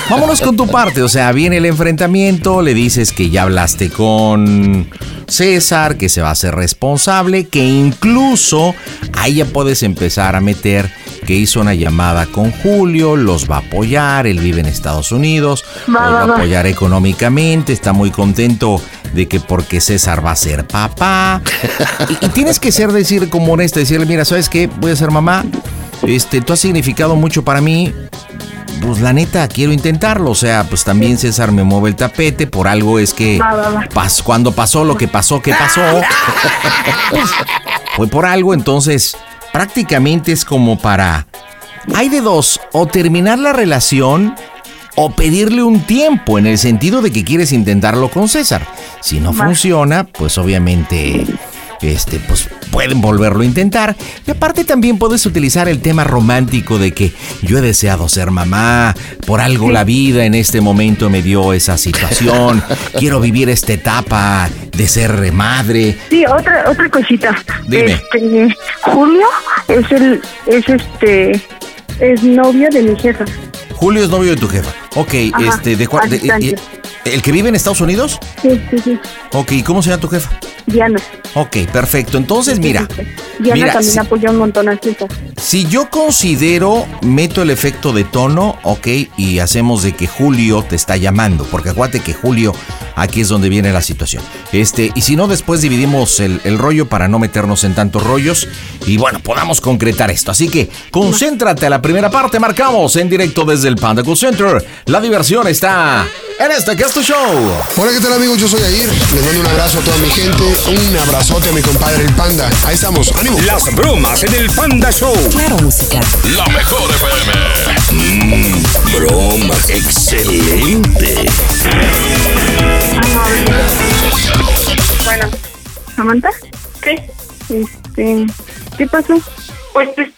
Vámonos con tu parte, o sea, viene el enfrentamiento, le dices que ya hablaste con César, que se va a hacer responsable, que incluso ahí ya puedes empezar a meter que hizo una llamada con Julio, los va a apoyar, él vive en Estados Unidos, Va, los va, va a apoyar económicamente, está muy contento de que porque César va a ser papá. Y, y tienes que ser decir como honesto, decirle, mira, ¿sabes qué? Voy a ser mamá. Este, tú has significado mucho para mí. Pues la neta, quiero intentarlo. O sea, pues también César me mueve el tapete. Por algo es que Va, va, va. pas- cuando pasó lo que pasó, que pasó, pues, fue por algo. Entonces, prácticamente es como para... Hay de dos, o terminar la relación o pedirle un tiempo en el sentido de que quieres intentarlo con César. Si no funciona, pues obviamente este pues pueden volverlo a intentar. Y aparte también puedes utilizar el tema romántico de que yo he deseado ser mamá, por algo la vida en este momento me dio esa situación, quiero vivir esta etapa de ser madre. Sí, otra otra cosita. Dime. Este, Julio es el es este es novio de mi jefa. Julio es novio de tu jefa. Ok, Ajá, este de, cua- a de- eh, el que vive en Estados Unidos? Sí, sí, sí. Ok, ¿cómo se llama tu jefa? Diana. Ok, perfecto. Entonces, mira, Diana mira, también si- apoyó un montón a César. Si yo considero, meto el efecto de tono, ok, y hacemos de que Julio te está llamando, porque acuérdate que Julio, aquí es donde viene la situación. Este, y si no, después dividimos el, el rollo para no meternos en tantos rollos y bueno, podamos concretar esto. Así que concéntrate a la primera parte, marcamos en directo desde el Panda Cool Center. La diversión está en este que es tu show. Hola, ¿qué tal amigos? Yo soy Air. Les mando un abrazo a toda mi gente. Un abrazote, a mi compadre, el Panda. Ahí estamos, ánimo. Las bromas en el Panda Show. Claro, música. La mejor FM. Mm, broma, excelente. Bueno, Samantha. ¿Qué? Este, ¿qué pasó? Pues, pues,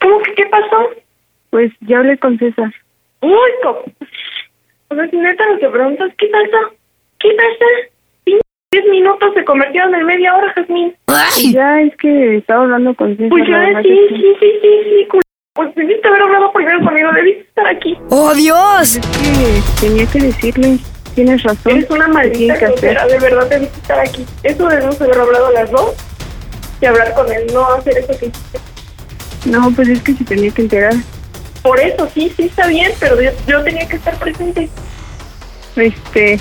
¿cómo que qué pasó? Pues ya hablé con César. Uy, ¿cómo? O sea, si neta lo que preguntas, ¿qué pasa? ¿Qué pasa? 10 minutos se convirtieron en media hora, Jazmín. Ay. Ya es que estaba hablando con César. Pues ya, sí, sí, sí, sí, sí, sí, pues debiste haber hablado primero conmigo, debiste estar aquí. ¡Oh, Dios! Es que tenía que decirle, tienes razón. Eres una maldita de verdad debiste estar aquí. Eso de no haber hablado las dos y hablar con él, no hacer eso que hiciste. No, pues es que se tenía que enterar. Por eso, sí, sí está bien, pero yo, yo tenía que estar presente. Este,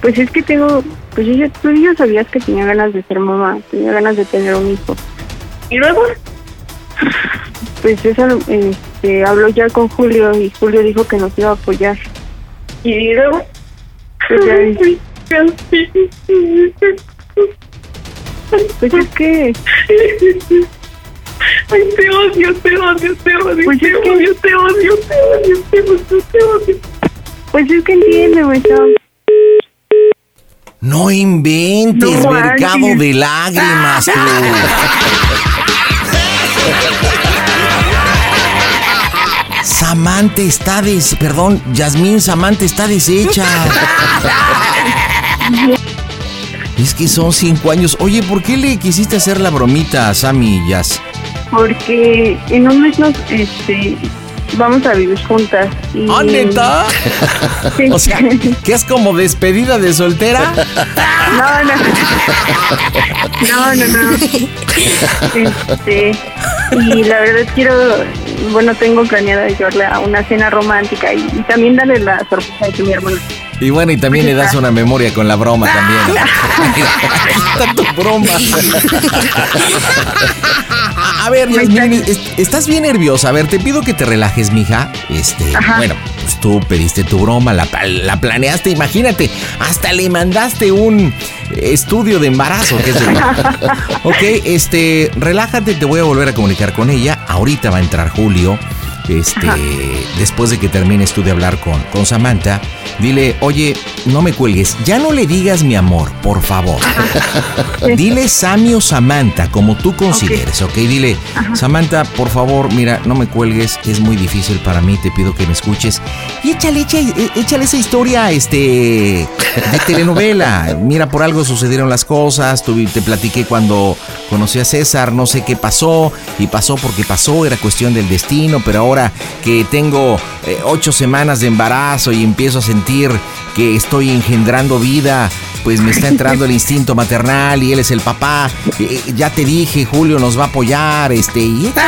pues es que tengo pues yo, ya- tú ya sabías que tenía ganas de ser mamá, tenía ganas de tener un hijo. ¿Y luego? Pues César este, habló ya con Julio y Julio dijo que nos iba a apoyar. ¿Y luego? Pues ya. Pues es que, Ay, te odio, te odio, te odio, Pues te es que- odio, te odio, te odio, te odio, te odio. pues es que entiende, güey. No inventes, No mercado de lágrimas, tú. Samantha está des... Perdón, Yasmín Samantha está deshecha. Es que son cinco años. Oye, ¿por qué le quisiste hacer la bromita a Sammy y Yas? Porque en un mes nos, este, vamos a vivir juntas. Y, ¿Ah, neta? Sí. O sea, ¿que es como despedida de soltera? No, no. No, no, no. Este, y la verdad quiero, bueno, tengo planeada llevarle a una cena romántica y, y también darle la sorpresa de que mi hermano. Y bueno, y también le das una memoria con la broma también. Broma. A ver, Yasmín, es- estás bien nerviosa. A ver, te pido que te relajes, mija. Este, Ajá. bueno, pues tú pediste tu broma, la, la planeaste, imagínate, hasta le mandaste un estudio de embarazo, qué sé yo. Ok, este, relájate, te voy a volver a comunicar con ella. Ahorita va a entrar Julio. Este, después de que termines tú de hablar con, con Samantha, dile, oye, no me cuelgues, ya no le digas mi amor, por favor. dile Sammy o Samantha, como tú consideres, ¿ok? Dile, Samantha, por favor, mira, no me cuelgues, es muy difícil para mí, te pido que me escuches. Y échale, échale, échale esa historia, este, de telenovela. Mira, por algo sucedieron las cosas, tú, te platiqué cuando conocí a César, no sé qué pasó, y pasó porque pasó, era cuestión del destino, pero ahora que tengo eh, ocho semanas de embarazo y empiezo a sentir que estoy engendrando vida, pues me está entrando el instinto maternal y él es el papá. Eh, ya te dije, Julio nos va a apoyar, este, y.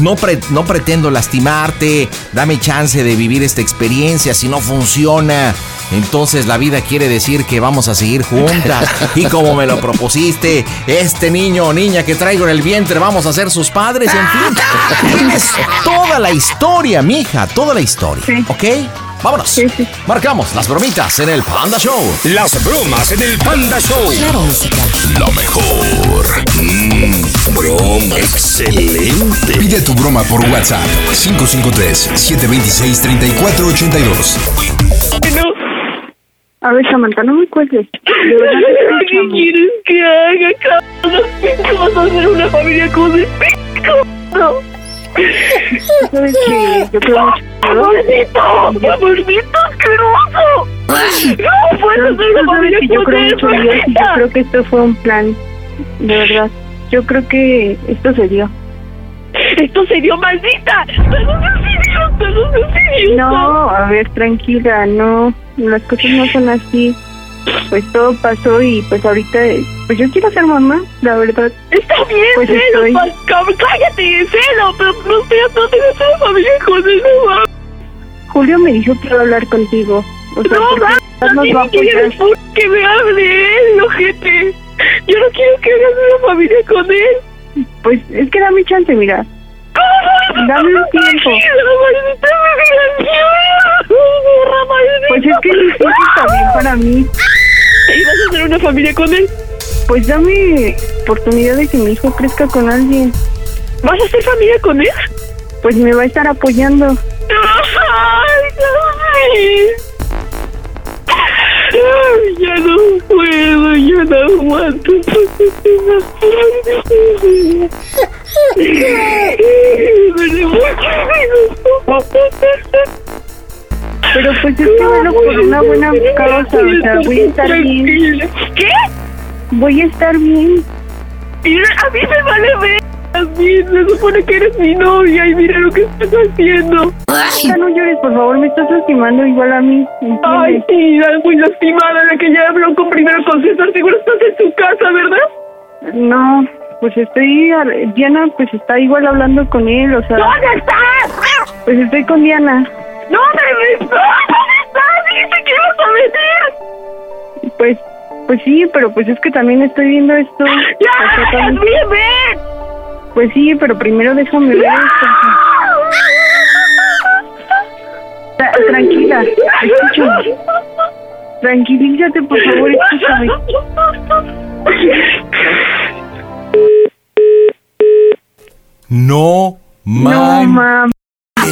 No, pre- no pretendo lastimarte, dame chance de vivir esta experiencia, si no funciona, entonces la vida quiere decir que vamos a seguir juntas. Y como me lo propusiste, este niño o niña que traigo en el vientre vamos a ser sus padres, en fin. Tienes toda la historia, mija, toda la historia, ¿ok? Vámonos. Marcamos las bromitas en el Panda Show. Las bromas en el Panda Show. Claro, música. Lo mejor. Mm, broma. Excelente. Pide tu broma por WhatsApp 553-726-3482. A ver, Samantha, no me cuelgues. De verdad, te ¿Qué quieres que haga, cabrón? ¿Cómo vas a hacer una familia con el pico? No. ¿Sabes que yo creo mucho? ¡Amorcito! ¡Amorcito asqueroso! ¡No puedes hacer Tú una sabes familia que yo creo mucho en Dios y yo creo que esto fue un plan. De verdad. Yo creo que esto se dio. ¡Esto se dio maldita! ¡Pero no! ¡No! No, a ver, tranquila, no. Las cosas no son así. Pues todo pasó y pues ahorita, pues yo quiero ser mamá, la verdad. Está bien, Pues celo, estoy- cállate, celo, pero no no tengas una familia con él, no mames. Julio me dijo que iba a hablar contigo. O sea, No, va, nos va a no que me hable él, ojete. Yo no quiero que hagas una familia con él. Pues es que dame chance, mira. Dame un tiempo. Pues es que sí está bien para mí. ¿Y vas a hacer una familia con él? Pues dame oportunidad de que mi hijo crezca con alguien. ¿Vas a hacer familia con él? Pues me va a estar apoyando. Ay, no Ay, ya no puedo, ya no aguanto. Pero pues es que bueno, por una buena causa, o sea, voy a estar bien. ¿Qué? Voy a estar bien. Mira, a mí me vale ver. A mí se supone que eres mi novia y mira lo que estás haciendo. Ya no llores, por favor, me estás lastimando igual a mí. Ay, ¿entiendes? sí, la muy lastimada, la que ya habló con primero con César. Seguro estás en tu casa, ¿verdad? No, pues estoy, Diana pues está igual hablando con él, o sea. ¿Dónde estás? Pues estoy con Diana. ¿Dónde estás? ¿Dónde estás? Dijiste que ibas a venir. Pues, pues sí, pero pues es que también estoy viendo esto. ¡Ya! también- ¡Bien, ven! Pues sí, pero primero déjame ver esto. Tra- Tranquila, escúchame. Tranquilízate, por favor, escúchame. No, No, man. mam.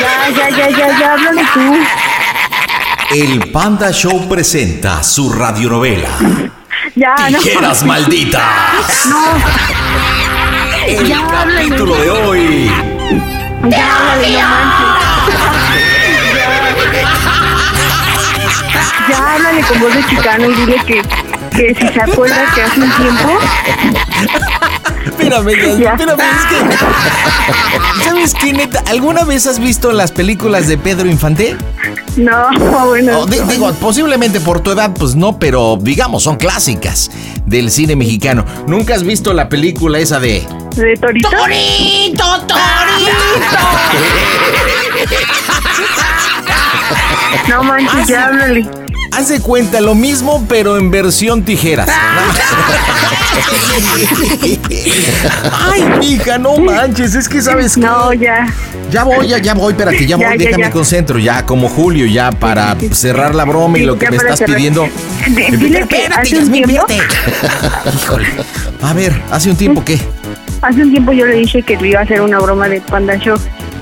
Ya, ya, ya, ya, ya, háblale tú. El Panda Show presenta su radionovela. Ya, no. Tijeras malditas. No. El Ya, háblale. capítulo de hoy. Ya, háblale, no manches. Ya, ya háblale con voz de chicano y dile que, que si se acuerda que hace un tiempo. Espérame, espérame, es que. ¿Sabes qué, neta? ¿Alguna vez has visto las películas de Pedro Infante? No, bueno. Oh, di- digo, posiblemente por tu edad, pues no, pero digamos, son clásicas del cine mexicano. ¿Nunca has visto la película esa de. ¿De Torito? ¡Torito, No manches, ya háblale. Haz de cuenta lo mismo, pero en versión tijeras. Ay, mija, no manches, es que sabes No, ya. Ya voy, ya, ya voy, espérate, ya voy, Ya, déjame ya. concentro, ya como Julio, ya para cerrar la broma y Sí, lo que me estás cerrar. pidiendo. D- Dile que Espérate, hace un Yasmín, tiempo, Híjole. A ver, ¿hace un tiempo qué? hace un tiempo yo le dije que iba a hacer una broma de Panda Show.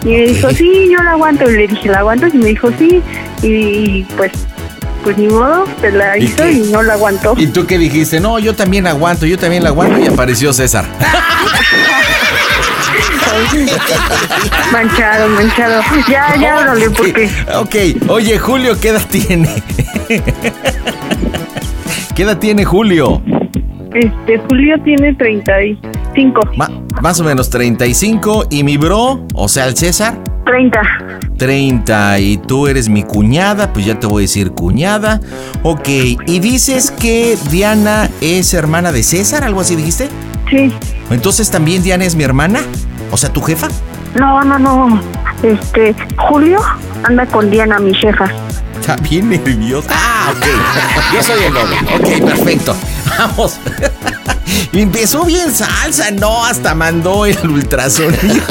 Y me dijo, sí, yo la aguanto. Y le dije, ¿la aguantas? Y me dijo, sí. Y pues, pues ni modo, se la ¿Y hizo qué? y no la aguantó. ¿Y tú qué dijiste? No, yo también aguanto, yo también la aguanto y apareció César. manchado, manchado. Ya, ya, órale, porque Ok, oye, Julio, ¿qué edad tiene? ¿Qué edad tiene Julio? este Julio tiene 35. Ma- más o menos 35 y mi bro, o sea, el César, 30. 30 y tú eres mi cuñada, pues ya te voy a decir cuñada. Ok, y dices que Diana es hermana de César, algo así dijiste. Sí. Entonces también Diana es mi hermana, o sea, tu jefa. No, no, no. Este, Julio anda con Diana, mi jefa. Está bien nerviosa. Ah, ok. Yo soy el novio. Ok, perfecto. Vamos. Empezó bien salsa, no, hasta mandó el ultrasonido.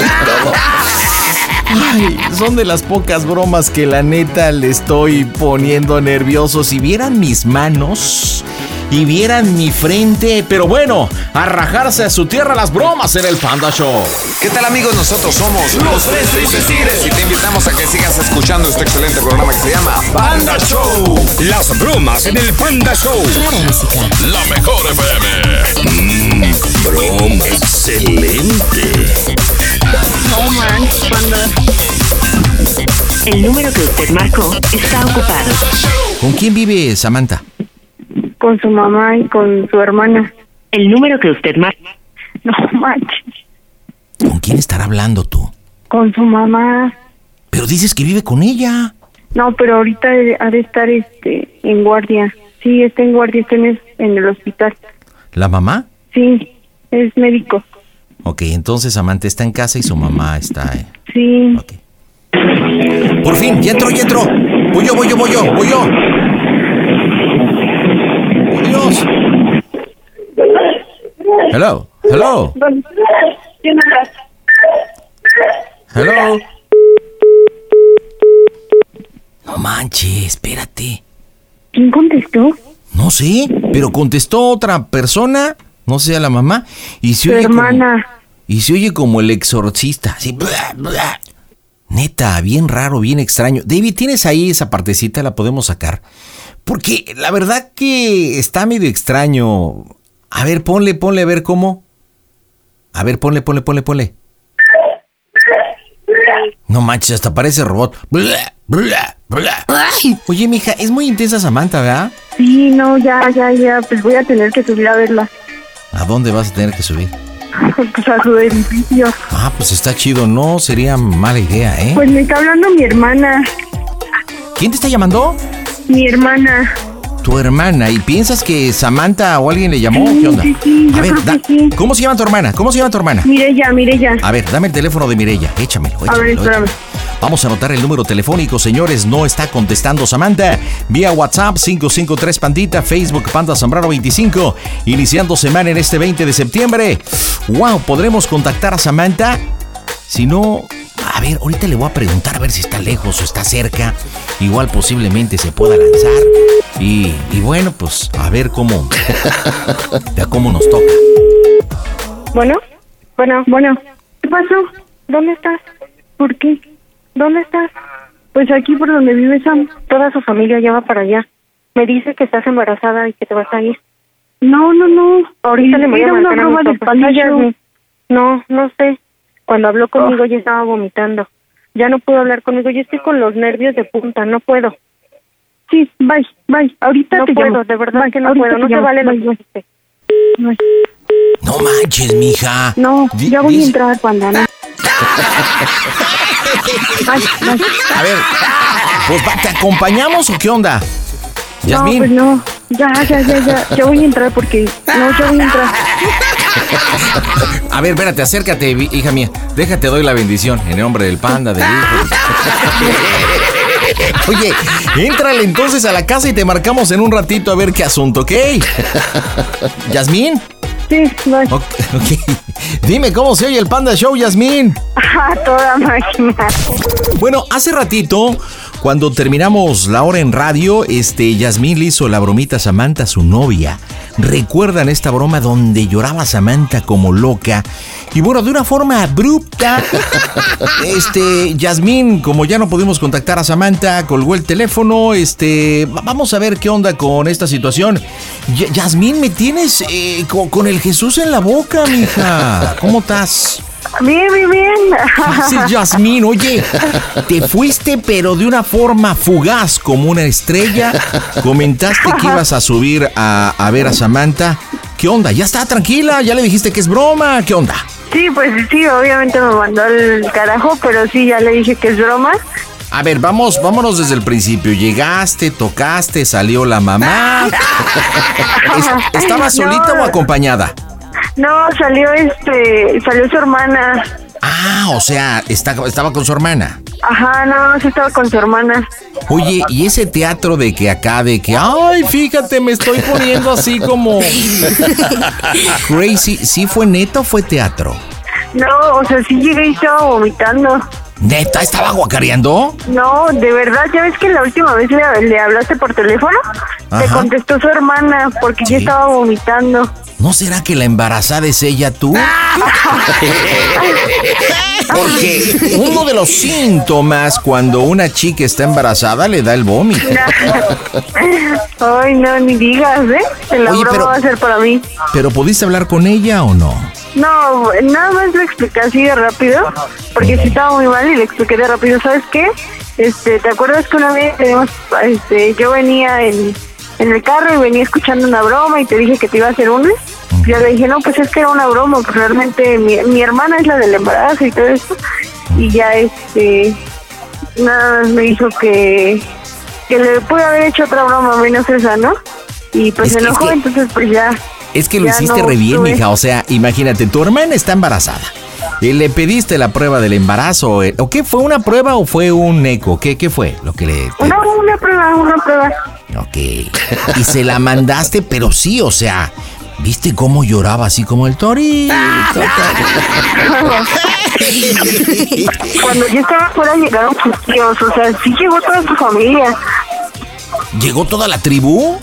Ay, son de las pocas bromas que la neta le estoy poniendo nervioso. Si vieran mis manos y vieran mi frente, pero bueno, a rajarse a su tierra las bromas en el Panda Show. ¿Qué tal amigos? Nosotros somos Los Tres Tristes Tigres. y te invitamos a que sigas escuchando este excelente programa que se llama Panda Show. Las bromas en el Panda Show. La mejor FM. Mmm, broma excelente. El número que usted marcó está ocupado. ¿Con quién vive Samantha? Con su mamá y con su hermana. El número que usted marcó. No manches. ¿Con quién estará hablando tú? Con su mamá. Pero dices que vive con ella. No, pero ahorita ha de estar este en guardia. Sí, está en guardia, está en, es- en el hospital. ¿La mamá? Sí, es médico. Ok, entonces Samantha está en casa y su mamá está... eh. Sí. Por fin, ya entró, ya entró. Voy yo, voy yo, voy yo, voy yo. ¡Oh, Dios! Hello, hello, hello. No manches, espérate. ¿Quién contestó? No sé, pero contestó otra persona, no sé a la mamá, y se oye como- hermana. y se oye como el exorcista, así. bla, bla. Neta, bien raro, bien extraño. David, ¿tienes ahí esa partecita? ¿La podemos sacar? Porque la verdad que está medio extraño. A ver, ponle, ponle, a ver cómo. A ver, ponle, ponle, ponle, ponle. No manches, hasta parece robot. Bla, bla, bla. Oye, mija, es muy intensa Samantha, ¿verdad? Sí, no, ya, ya, ya. Pues voy a tener que subir a verla. ¿A dónde vas a tener que subir? Pues a su edificio. Ah, pues está chido, no sería mala idea, ¿eh? Pues me está hablando mi hermana. ¿Quién te está llamando? Mi hermana. Tu hermana. ¿Y piensas que Samantha o alguien le llamó? Sí, ¿Qué onda? sí, sí, yo a ver, creo da- que sí. ¿cómo se llama tu hermana? ¿Cómo se llama tu hermana? Mirella, Mirella. A ver, dame el teléfono de Mirella. Échamelo, A ver, échamelo, espérame. échamelo. Vamos a anotar el número telefónico, señores. No está contestando Samantha. Vía WhatsApp 553 Pandita, Facebook Panda Zambrano 25. Iniciando semana en este 20 de septiembre. Wow, ¿podremos contactar a Samantha? Si no, a ver, ahorita le voy a preguntar a ver si está lejos o está cerca. Igual posiblemente se pueda lanzar. Y, y bueno, pues a ver cómo, a cómo nos toca. Bueno, bueno, bueno. ¿Qué pasó? ¿Dónde estás? ¿Por qué? ¿Dónde estás? Pues aquí por donde vive Sam. Toda su familia ya va para allá. Me dice que estás embarazada y que te vas a ir. No, no, no. Ahorita le voy a marcar a broma mi del papá. palillo. Cállate. No, no sé. Cuando habló conmigo ya estaba vomitando. Ya no puedo hablar conmigo. Yo estoy con los nervios de punta. No puedo. Sí, bye, bye. Ahorita No te puedo, llamo. de verdad Bye, que no puedo. te No llamo. vale lo Bye, que bye. dijiste. Bye. No manches, mija. No, ya voy a entrar, panda. ¿no? A ver, pues va, ¿te acompañamos o qué onda? No, Yasmín. pues no. Ya, ya, ya, ya. Ya voy a entrar porque. No, ya voy a entrar. A ver, espérate, acércate, hija mía. Déjate, doy la bendición. En el nombre del panda, del hijo. Oye, éntrale entonces a la casa y te marcamos en un ratito a ver qué asunto, ¿ok? ¿Yasmín? Sí, bye. Ok, ok. Dime cómo se oye el Panda Show, Yasmín. A toda máquina. Bueno, hace ratito, cuando terminamos la hora en radio, este Yasmín le hizo la bromita a Samantha, su novia. ¿Recuerdan esta broma donde lloraba Samantha como loca? Y bueno, de una forma abrupta, este Yasmín, como ya no pudimos contactar a Samantha, colgó el teléfono. Este, va- vamos a ver qué onda con esta situación. Y- Yasmín, me tienes eh, co- con el Jesús en la boca, mija. ¿Cómo estás? Bien, bien, bien. Sí, Yasmín, oye, te fuiste pero de una forma fugaz como una estrella. Comentaste que ibas a subir a, a ver a Samantha. ¿Qué onda? ¿Ya está tranquila? ¿Ya le dijiste que es broma? ¿Qué onda? Sí, pues sí, obviamente me mandó al carajo, pero sí, ya le dije que es broma. A ver, vamos, vámonos desde el principio. Llegaste, tocaste, salió la mamá. Es- ¿Estaba solita o acompañada? No, salió este, salió su hermana. Ah, o sea, está- estaba con su hermana. Ajá, no, sí estaba con su hermana. Oye, y ese teatro de que acá, de que, ay, fíjate, me estoy poniendo así como crazy, ¿sí fue neta o fue teatro? No, o sea, sí llegué y estaba vomitando. ¿Neta estaba guacareando? No, de verdad, ya ves que la última vez le, le hablaste por teléfono, te contestó su hermana porque yo estaba vomitando. ¿No será que la embarazada es ella tú? Porque uno de los síntomas cuando una chica está embarazada le da el vómito. Ay, no, ni digas, ¿eh? La Oye, broma pero- va a ser para mí. ¿Pero pudiste hablar con ella o no? No, nada más le expliqué así de rápido, porque sí estaba muy mal y le expliqué de rápido. ¿Sabes qué? Este, ¿te acuerdas que una vez teníamos, este, yo venía en, en el carro y venía escuchando una broma y te dije que te iba a hacer una? Yo le dije, no, pues es que era una broma, pues realmente mi, mi hermana es la del embarazo y todo eso. Y ya, este, nada más me dijo que, que le pude haber hecho otra broma menos esa, ¿no? Y pues Es se enojó, que- entonces pues ya. Es que lo hiciste no re bien, tuve- mija. O sea, imagínate, tu hermana está embarazada. Y le pediste la prueba del embarazo. eh, ¿O qué? ¿Fue una prueba o fue un eco? ¿Qué, qué fue lo que le... Una, una prueba, una prueba. Ok. Y se la mandaste, pero sí, o sea, ¿viste cómo lloraba así como el torito? Cuando yo estaba fuera llegaron sus tíos, o sea, sí llegó toda su familia. ¿Llegó toda la tribu?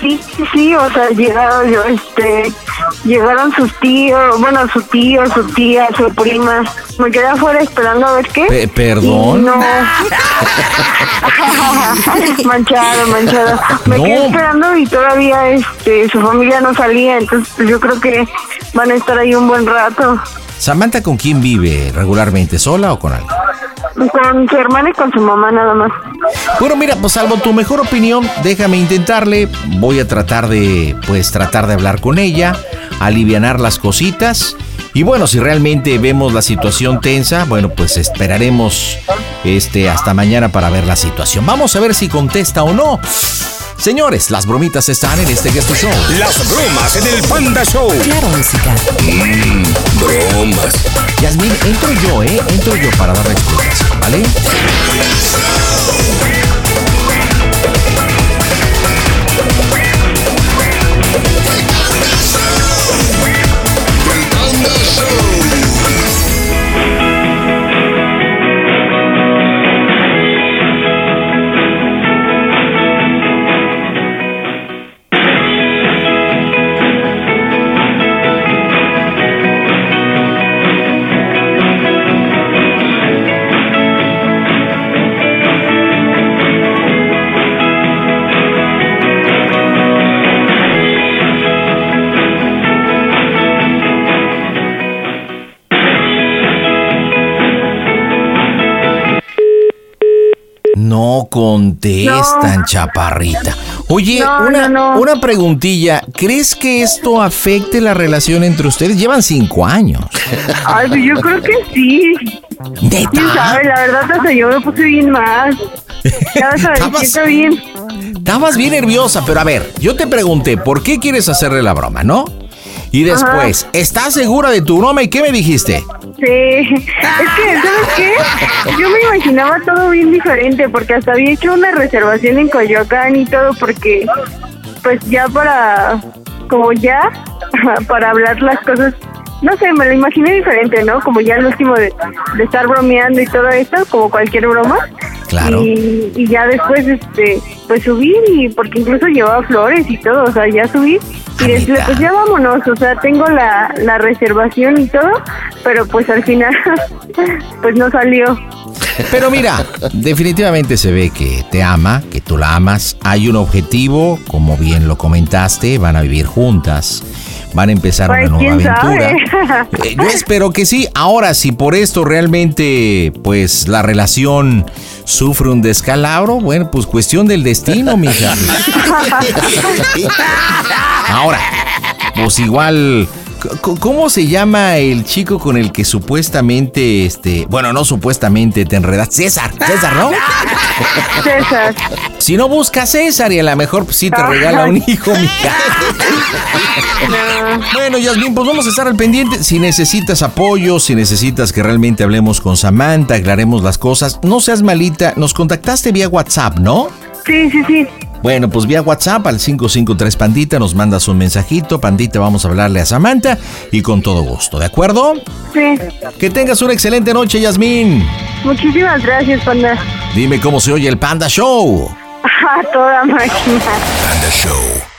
Sí, sí, sí, o sea, llegaron, yo, este, llegaron sus tíos, bueno, su tío, su tía, su prima. Me quedé afuera esperando a ver qué. Pe- ¿Perdón? Y No. manchado, manchado. Me No. quedé esperando y todavía, este, su familia no salía, entonces pues, yo creo que van a estar ahí un buen rato. ¿Samantha con quién vive regularmente? ¿Sola o con alguien? Con su hermana y con su mamá nada más. Bueno, mira, pues salvo tu mejor opinión, déjame intentarle. Voy a tratar de, pues, tratar de hablar con ella, alivianar las cositas. Y bueno, si realmente vemos la situación tensa, bueno, pues esperaremos este hasta mañana para ver la situación. Vamos a ver si contesta o no. Señores, las bromitas están en este Guest Show. Las bromas en el Panda Show. Claro, música. Mmm, bromas. Yasmín, entro yo, ¿eh? Entro yo para dar la explicación, contestan, chaparrita. Oye, No, una, no, una preguntilla. ¿Crees que esto afecte la relación entre ustedes? Llevan cinco años. Ay, pues yo creo que sí. ¿Neta? ¿Quién sabe? La verdad, hasta yo me puse bien más. Ya vas a ver, Estabas- siento bien. Estabas bien nerviosa, pero a ver, yo te pregunté, ¿por qué quieres hacerle la broma, no? Y después, ¿estás segura de tu broma y qué me dijiste? Sí, es que, ¿sabes qué? Yo me imaginaba todo bien diferente porque hasta había hecho una reservación en Coyoacán y todo porque, pues ya para, como ya, para hablar las cosas, no sé, me lo imaginé diferente, ¿no? Como ya el último de, de estar bromeando y todo esto, como cualquier broma. Claro. Y, y ya después, este, pues subí y porque incluso llevaba flores y todo, o sea, ya subí y decirle, pues ya vámonos, o sea, tengo la, la reservación y todo, pero pues al final, pues no salió. Pero mira, definitivamente se ve que te ama, que tú la amas. Hay un objetivo, como bien lo comentaste, van a vivir juntas. Van a empezar Pues una nueva aventura. sabe. Eh, Yo espero que sí. Ahora, si por esto realmente, pues la relación sufre un descalabro, bueno, pues cuestión del destino, mija. Ahora, pues igual. ¿Cómo se llama el chico con el que supuestamente, este, bueno, no supuestamente te enredas? César, César, ¿no? César. Si no busca a César y a lo mejor pues, sí te regala un hijo, mija. Bueno, Yasmin, pues vamos a estar al pendiente. Si necesitas apoyo, si necesitas que realmente hablemos con Samantha, aclaremos las cosas, no seas malita. Nos contactaste vía WhatsApp, ¿no? Sí, sí, sí. Bueno, pues vía WhatsApp al 553 Pandita nos mandas un mensajito. Pandita, vamos a hablarle a Samantha y con todo gusto, ¿de acuerdo? Sí. Que tengas una excelente noche, Yasmin. Muchísimas gracias, panda. Dime cómo se oye el Panda Show. A toda máquina. Panda Show.